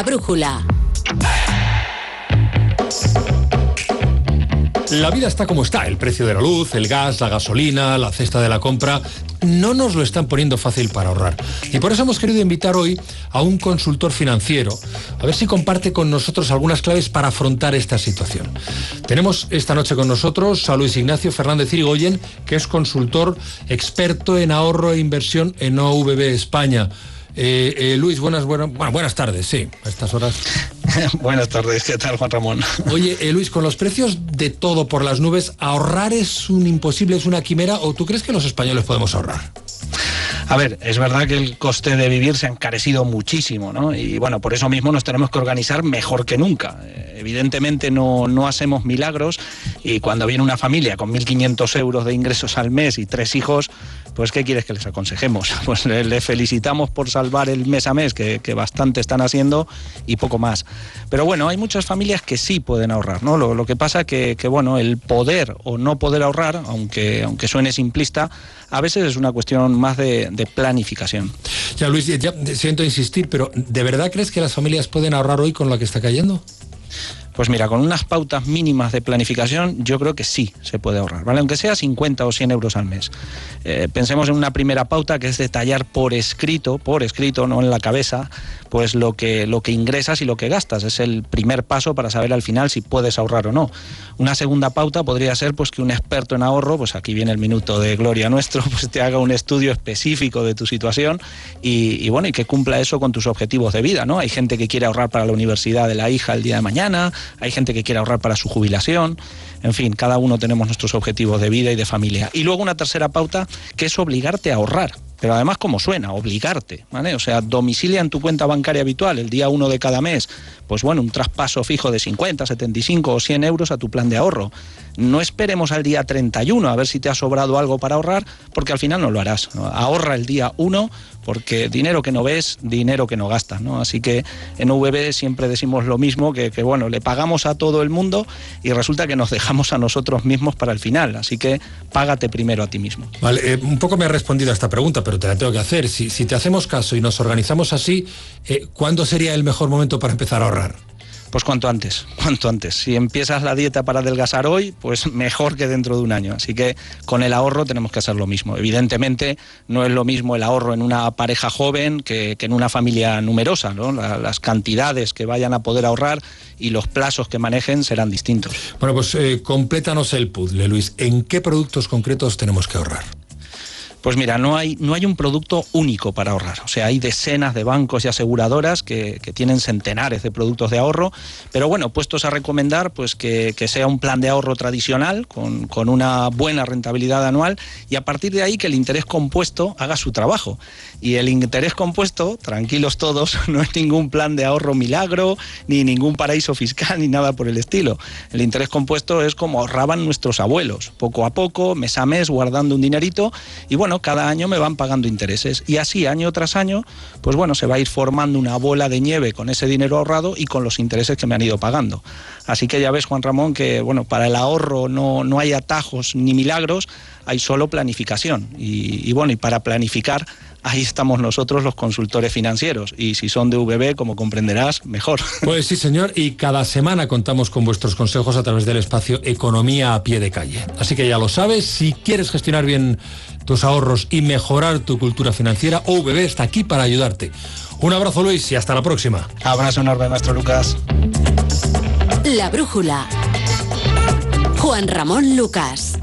La brújula. La vida está como está, el precio de la luz, el gas, la gasolina, la cesta de la compra, no nos lo están poniendo fácil para ahorrar. Y por eso hemos querido invitar hoy a un consultor financiero, a ver si comparte con nosotros algunas claves para afrontar esta situación. Tenemos esta noche con nosotros a Luis Ignacio Fernández Irigoyen, que es consultor experto en ahorro e inversión en OVB España. Eh, eh, Luis, buenas, buenas, buenas tardes, sí, a estas horas. buenas tardes, ¿qué tal, Juan Ramón? Oye, eh, Luis, con los precios de todo por las nubes, ¿ahorrar es un imposible, es una quimera o tú crees que los españoles podemos ahorrar? A ver, es verdad que el coste de vivir se ha encarecido muchísimo, ¿no? Y bueno, por eso mismo nos tenemos que organizar mejor que nunca. Evidentemente no, no hacemos milagros y cuando viene una familia con 1.500 euros de ingresos al mes y tres hijos, pues ¿qué quieres que les aconsejemos? Pues le, felicitamos por salvar el mes a mes, que, bastante están haciendo, y poco más. Pero bueno, hay muchas familias que sí pueden ahorrar, ¿no? Lo, que pasa que, que, bueno, el poder o no poder ahorrar, aunque, aunque suene simplista, a veces es una cuestión más de, planificación. Ya, Luis, ya siento insistir, pero ¿de verdad crees que las familias pueden ahorrar hoy con lo que está cayendo? Pues mira, con unas pautas mínimas de planificación yo creo que sí se puede ahorrar, ¿vale? Aunque sea 50 o 100 euros al mes. Eh, pensemos en una primera pauta que es detallar por escrito, por escrito, no en la cabeza, pues lo que, lo que ingresas y lo que gastas. Es el primer paso para saber al final si puedes ahorrar o no. Una segunda pauta podría ser pues que un experto en ahorro, pues aquí viene el minuto de gloria nuestro, pues te haga un estudio específico de tu situación y, bueno, y que cumpla eso con tus objetivos de vida, ¿no? Hay gente que quiere ahorrar para la universidad de la hija el día de mañana, hay gente que quiere ahorrar para su jubilación, en fin, cada uno tenemos nuestros objetivos de vida y de familia. Y luego una tercera pauta que es obligarte a ahorrar pero además como suena, obligarte. O sea, domicilia en tu cuenta bancaria habitual el día uno de cada mes, pues bueno, un traspaso fijo de 50, 75 o 100 euros a tu plan de ahorro. No esperemos al día 31 a ver si te ha sobrado algo para ahorrar, porque al final no lo harás. Ahorra el día 1 porque dinero que no ves, dinero que no gastas, ¿no? Así que en VB siempre decimos lo mismo, que, bueno, le pagamos a todo el mundo y resulta que nos dejamos a nosotros mismos para el final, así que págate primero a ti mismo. Vale, eh, un poco me ha respondido a esta pregunta, pero te la tengo que hacer. Si, te hacemos caso y nos organizamos así, eh, ¿cuándo sería el mejor momento para empezar a ahorrar? Pues cuanto antes, cuanto antes. Si empiezas la dieta para adelgazar hoy, pues mejor que dentro de un año. Así que con el ahorro tenemos que hacer lo mismo. Evidentemente no es lo mismo el ahorro en una pareja joven que, en una familia numerosa. ¿no? las cantidades que vayan a poder ahorrar y los plazos que manejen serán distintos. Bueno, pues eh, complétanos el puzzle, Luis. ¿En qué productos concretos tenemos que ahorrar? Pues mira, no hay, no hay un producto único para ahorrar. O sea, hay decenas de bancos y aseguradoras que, tienen centenares de productos de ahorro, pero bueno, puestos a recomendar pues que, sea un plan de ahorro tradicional con, con, una buena rentabilidad anual y a partir de ahí que el interés compuesto haga su trabajo. Y el interés compuesto, tranquilos todos, no es ningún plan de ahorro milagro, ni ningún paraíso fiscal, ni nada por el estilo. El interés compuesto es como ahorraban nuestros abuelos, poco a poco, mes a mes, guardando un dinerito, y cada año me van pagando intereses. Y así, año tras año, pues bueno, se va a ir formando una bola de nieve con ese dinero ahorrado y con los intereses que me han ido pagando. Así que ya ves, Juan Ramón, que bueno, para el ahorro no, no hay atajos ni milagros, hay solo planificación. Y, y bueno, y para planificar ahí estamos nosotros los consultores financieros. Y si son de VB, como comprenderás, mejor. Pues sí, señor, y cada semana contamos con vuestros consejos a través del espacio Economía a pie de calle. Así que ya lo sabes, si quieres gestionar bien tus ahorros y mejorar tu cultura financiera, OVB está aquí para ayudarte. Un abrazo Luis y hasta la próxima. Abrazo enorme, maestro Lucas. La brújula. Juan Ramón Lucas.